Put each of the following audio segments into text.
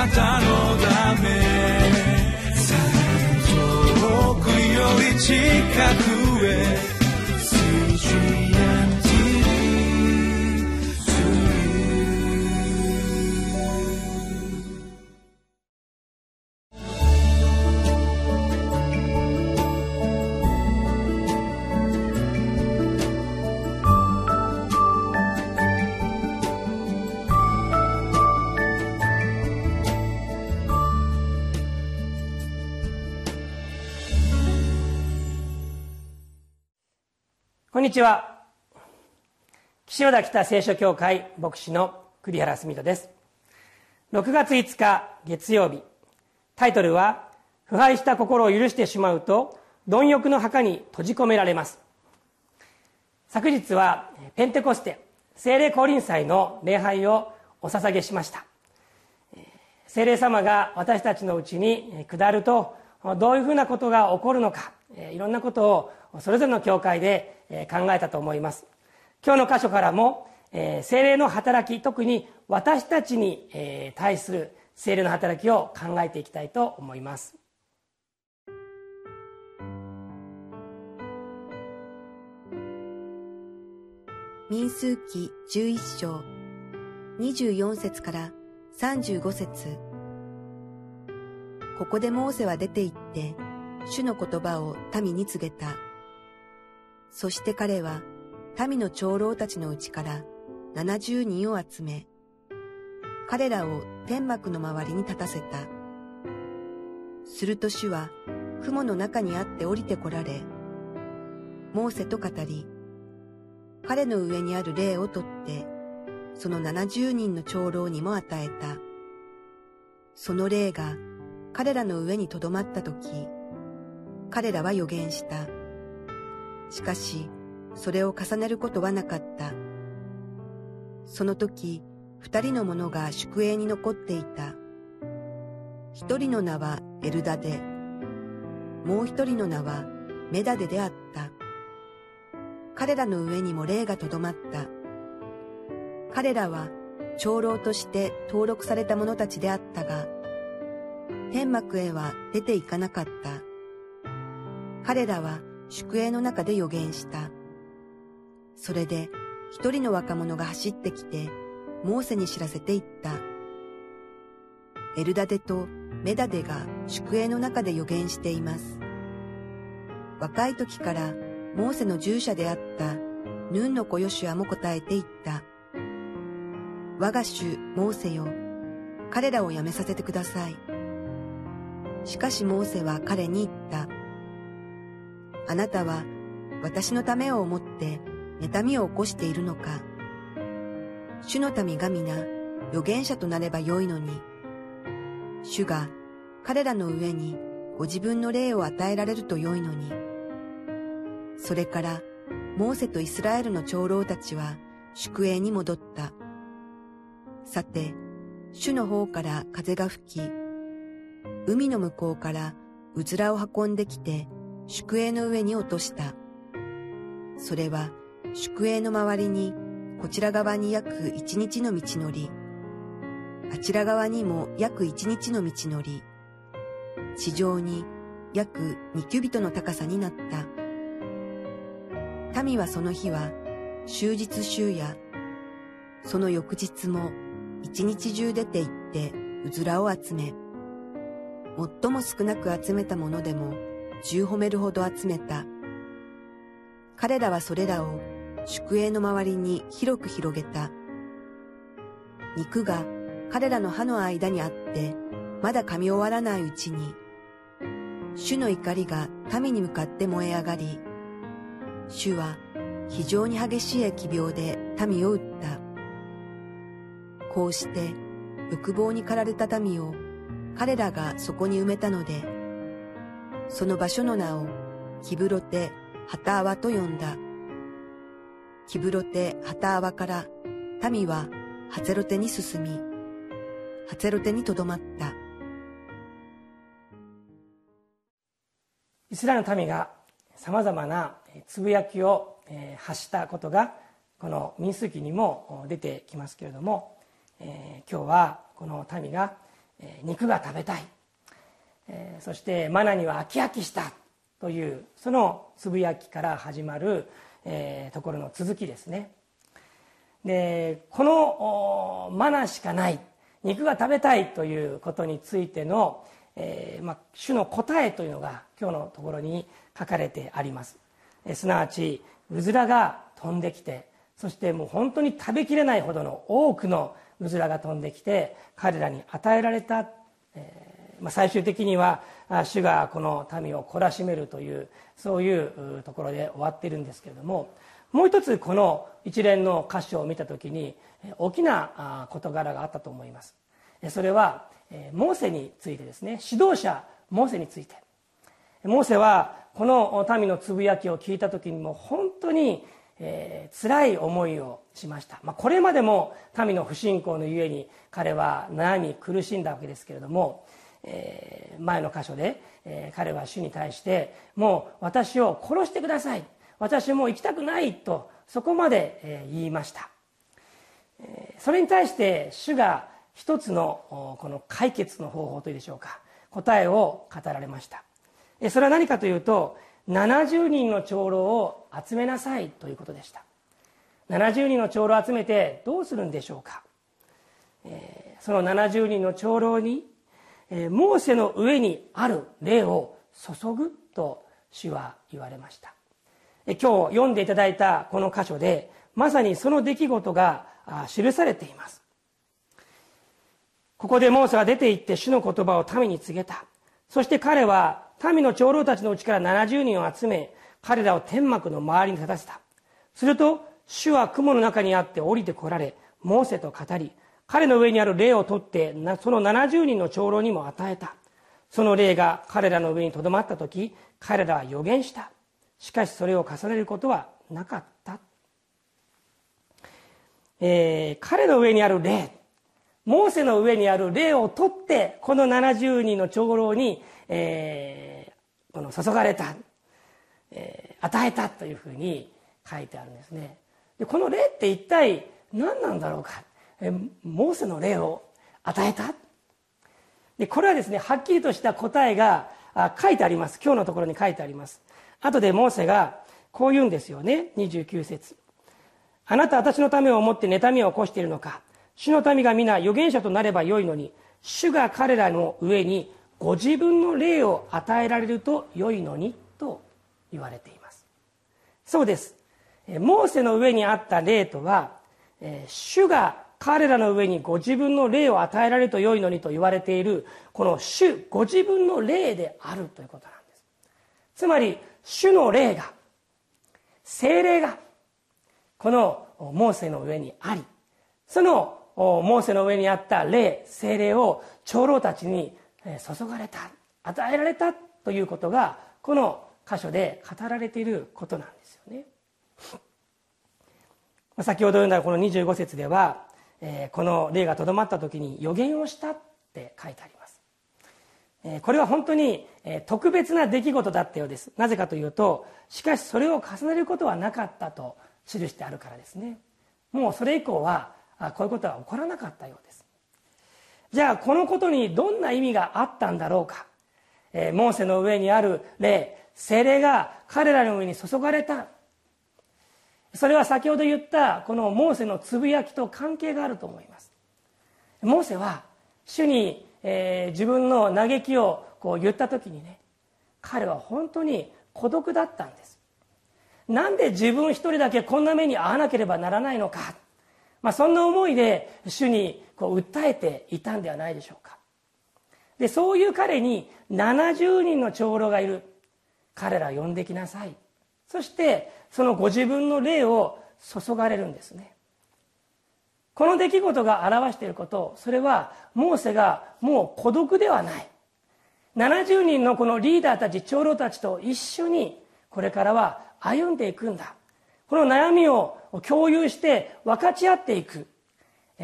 なたのため。遠くより近く。こんにちは。岸和田北聖書協会牧師の栗原澄人です。6月5日月曜日タイトルは「腐敗した心を許してしまうと貪欲の墓に閉じ込められます」昨日はペンテコステ聖霊降臨祭の礼拝をお捧げしました。聖霊様が私たちのうちに下るとどういうふうなことが起こるのかいろんなことをそれぞれの教会で考えたと思います。今日の箇所からも精霊の働き特に私たちに対する精霊の働きを考えていきたいと思います。民数記11章24節から35節。ここでモーセは出て行って主の言葉を民に告げた。そして彼は民の長老たちのうちから70人を集め、彼らを天幕の周りに立たせた。すると主は雲の中にあって降りてこられ、モーセと語り、彼の上にある霊を取って、その70人の長老にも与えた。その霊が彼らの上にとどまったとき、彼らは予言した。しかし、それを重ねることはなかった。その時、二人の者が宿営に残っていた。一人の名はエルダデ、もう一人の名はメダデであった。彼らの上にも霊がとどまった。彼らは長老として登録された者たちであったが、天幕へは出て行かなかった。彼らは宿営の中で予言した。それで一人の若者が走ってきて、モーセに知らせていった。エルダデとメダデが宿営の中で予言しています。若い時からモーセの従者であったヌンの子ヨシュアも答えていった。我が主モーセよ、彼らを辞めさせてください。しかしモーセは彼に言った。あなたは私のためを思って妬みを起こしているのか。主の民が皆預言者となればよいのに。主が彼らの上にご自分の霊を与えられるとよいのに。それからモーセとイスラエルの長老たちは宿営に戻った。さて主の方から風が吹き海の向こうからうずらを運んできて宿営の上に落とした。それは宿営の周りにこちら側に約一日の道のり、あちら側にも約一日の道のり、地上に約二キュビトの高さになった。民はその日は終日週夜、その翌日も一日中出て行ってうずらを集め、最も少なく集めたものでも10褒めるほど集めた。彼らはそれらを宿営の周りに広く広げた。肉が彼らの歯の間にあって、まだ噛み終わらないうちに、主の怒りが民に向かって燃え上がり、主は非常に激しい疫病で民を撃った。こうして、欲望に駆られた民を彼らがそこに埋めたので、その場所の名をキブロテ・ハタアワと呼んだ。キブロテ・ハタアワから民はハゼロテに進み、ハゼロテにとどまった。イスラエルの民がさまざまなつぶやきを発したことがこの民数記にも出てきますけれども、今日はこの民が肉が食べたいえそしてマナには飽き飽きしたというそのつぶやきから始まるえところの続きですね。でこのマナしかない肉が食べたいということについての、えーま、主の答えというのが今日のところに書かれてあります。えすなわちうずらが飛んできてそしてもう本当に食べきれないほどの多くのうずらが飛んできて彼らに与えられた、えー、最終的には主がこの民を懲らしめるというそういうところで終わっているんですけれどももう一つこの一連の箇所を見た時に大きな事柄があったと思います。それはモーセについてですね。指導者モーセについて。モーセはこの民のつぶやきを聞いた時にも本当に、えー、辛い思いをしました、まあ、これまでも民の不信仰のゆえに彼は悩み苦しんだわけですけれども、えー、前の箇所で、えー、彼は主に対してもう私を殺してください。私もう行きたくないとそこまで言いました。それに対して主が一つのこの解決の方法といいでしょうか。答えを語られました。それは何かというと70人の長老を集めなさいということでした。70人の長老を集めてどうするんでしょうか。その70人の長老にモーセの上にある霊を注ぐと主は言われました。今日読んでいただいたこの箇所でまさにその出来事が記されています。ここでモーセは出て行って主の言葉を民に告げた。そして彼は民の長老たちのうちから70人を集め彼らを天幕の周りに立たせた。すると主は雲の中にあって降りてこられモーセと語り彼の上にある霊を取ってその70人の長老にも与えた。その霊が彼らの上にとどまった時彼らは予言した。しかしそれを重ねることはなかった、えー、彼の上にある霊。モーセの上にある霊を取ってこの70人の長老に、えー、この注がれた、えー、与えたというふうに書いてあるんですね。でこの霊って一体何なんだろうか、モーセの霊を与えた？でこれはですねはっきりとした答えが書いてあります。今日のところに書いてあります。後でモーセがこう言うんですよね。29節。あなた私のためを思って妬みを起こしているのか。主の民が皆預言者となればよいのに主が彼らの上にご自分の霊を与えられると良いのにと言われています。そうです。モーセの上にあった霊とは主が彼らの上にご自分の霊を与えられると良いのにと言われているこの主ご自分の霊であるということなんです。つまり主の霊が精霊がこのモーセの上にありそのモーセの上にあった霊精霊を長老たちに注がれた与えられたということがこの箇所で語られていることなんですよね。先ほど読んだこの25節ではえこの霊がとどまった時に予言をしたって書いてあります。えこれは本当にえ特別な出来事だったようです。なぜかというとしかしそれを重ねることはなかったと記してあるからですね。もうそれ以降はあこういうことは起こらなかったようです。じゃあこのことにどんな意味があったんだろうか、えー、モーセの上にある霊精霊が彼らの上に注がれた。それは先ほど言ったこのモーセのつぶやきと関係があると思います。モーセは主に、えー、自分の嘆きをこう言った時にね彼は本当に孤独だったんです。なんで自分一人だけこんな目に遭わなければならないのか。まあ、そんな思いで主にこう訴えていたんではないでしょうか。でそういう彼に70人の長老がいる。彼ら呼んできなさい。そしてそのご自分の霊を注がれるんですね。この出来事が表していることそれはモーセがもう孤独ではない。70人のこのリーダーたち長老たちと一緒にこれからは歩んでいくんだ。この悩みを共有して分かち合っていく。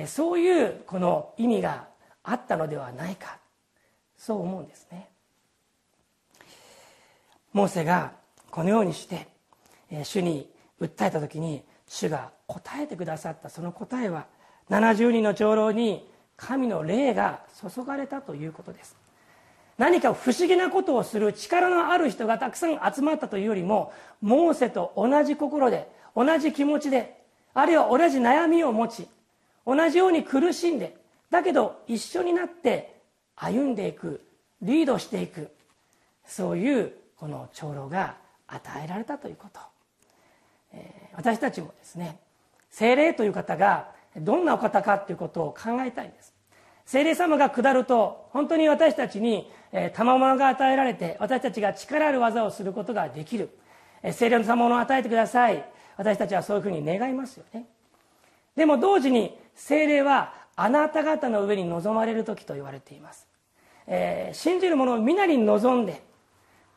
そういうこの意味があったのではないか。そう思うんですね。モーセがこのようにして主に訴えた時に主が答えてくださった。その答えは70人の長老に神の霊が注がれたということです。何か不思議なことをする力のある人がたくさん集まったというよりもモーセと同じ心で同じ気持ちであるいは同じ悩みを持ち同じように苦しんでだけど一緒になって歩んでいくリードしていくそういうこの長老が与えられたということ、私たちもですね精霊という方がどんなお方かということを考えたいんです。精霊様が下ると本当に私たちに賜物が与えられて私たちが力ある技をすることができる。精霊の賜物を与えてください。私たちはそういうふうに願いますよね。でも同時に精霊はあなた方の上に臨まれる時と言われています、えー、信じる者を皆に望んで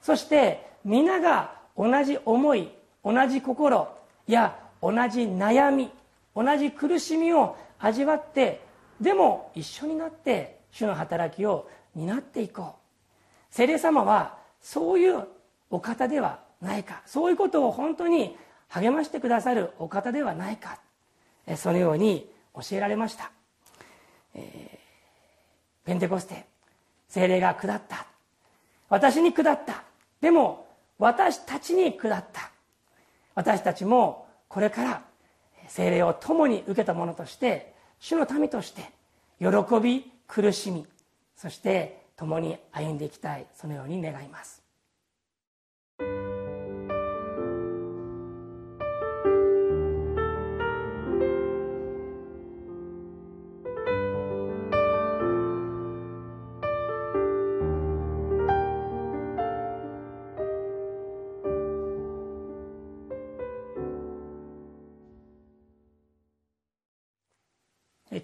そして皆が同じ思い同じ心や同じ悩み同じ苦しみを味わってでも一緒になって主の働きを担っていこう。聖霊様はそういうお方ではないか。そういうことを本当に励ましてくださるお方ではないか。そのように教えられました、えー、ペンテコステ精霊が下った。私に下った。でも私たちに下った。私たちもこれから精霊を共に受けた者として主の民として喜び苦しみそして共に歩んでいきたいそのように願います。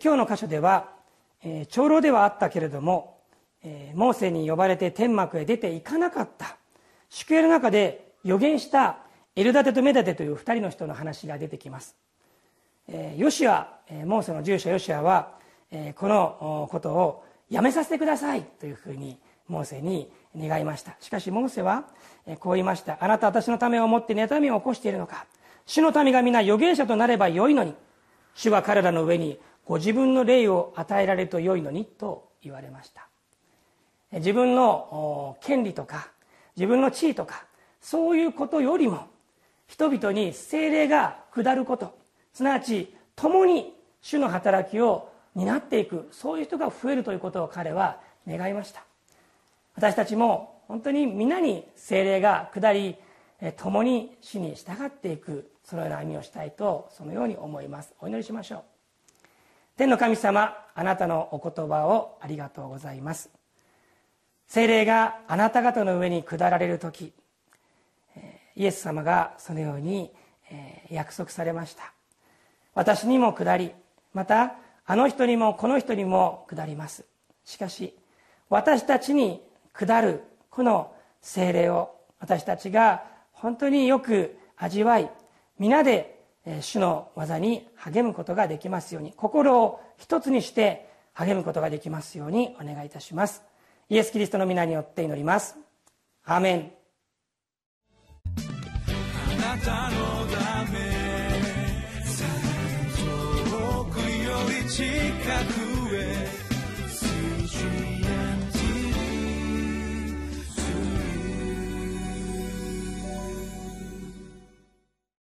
今日の箇所では、えー、長老ではあったけれども、えー、モーセに呼ばれて天幕へ出ていかなかった。宿営の中で予言したエルダテとメダテという2人の人の話が出てきます、えー、ヨシア、えー、モーセの住所ヨシアは、えー、このことをやめさせてください。というふうにモーセに願いました。しかしモーセはこう言いました。あなた私のためを思って妬みを起こしているのか。主の民が皆預言者となればよいのに。主は彼らの上にご自分の霊を与えられると良いのにと言われました。自分の権利とか自分の地位とかそういうことよりも人々に精霊が下ることすなわち共に主の働きを担っていくそういう人が増えるということを彼は願いました。私たちも本当に皆に精霊が下り共に主に従っていくそのような歩みをしたいとそのように思います。お祈りしましょう。天の神様あなたのお言葉をありがとうございます。精霊があなた方の上に下られる時イエス様がそのように約束されました。私にも下りまたあの人にもこの人にも下ります。しかし私たちに下るこの精霊を私たちが本当によく味わい皆で主の技に励むことができますように心を一つにして励むことができますようにお願いいたします。イエス・キリストの皆によって祈ります。アーメン。あなたのため遠くより近く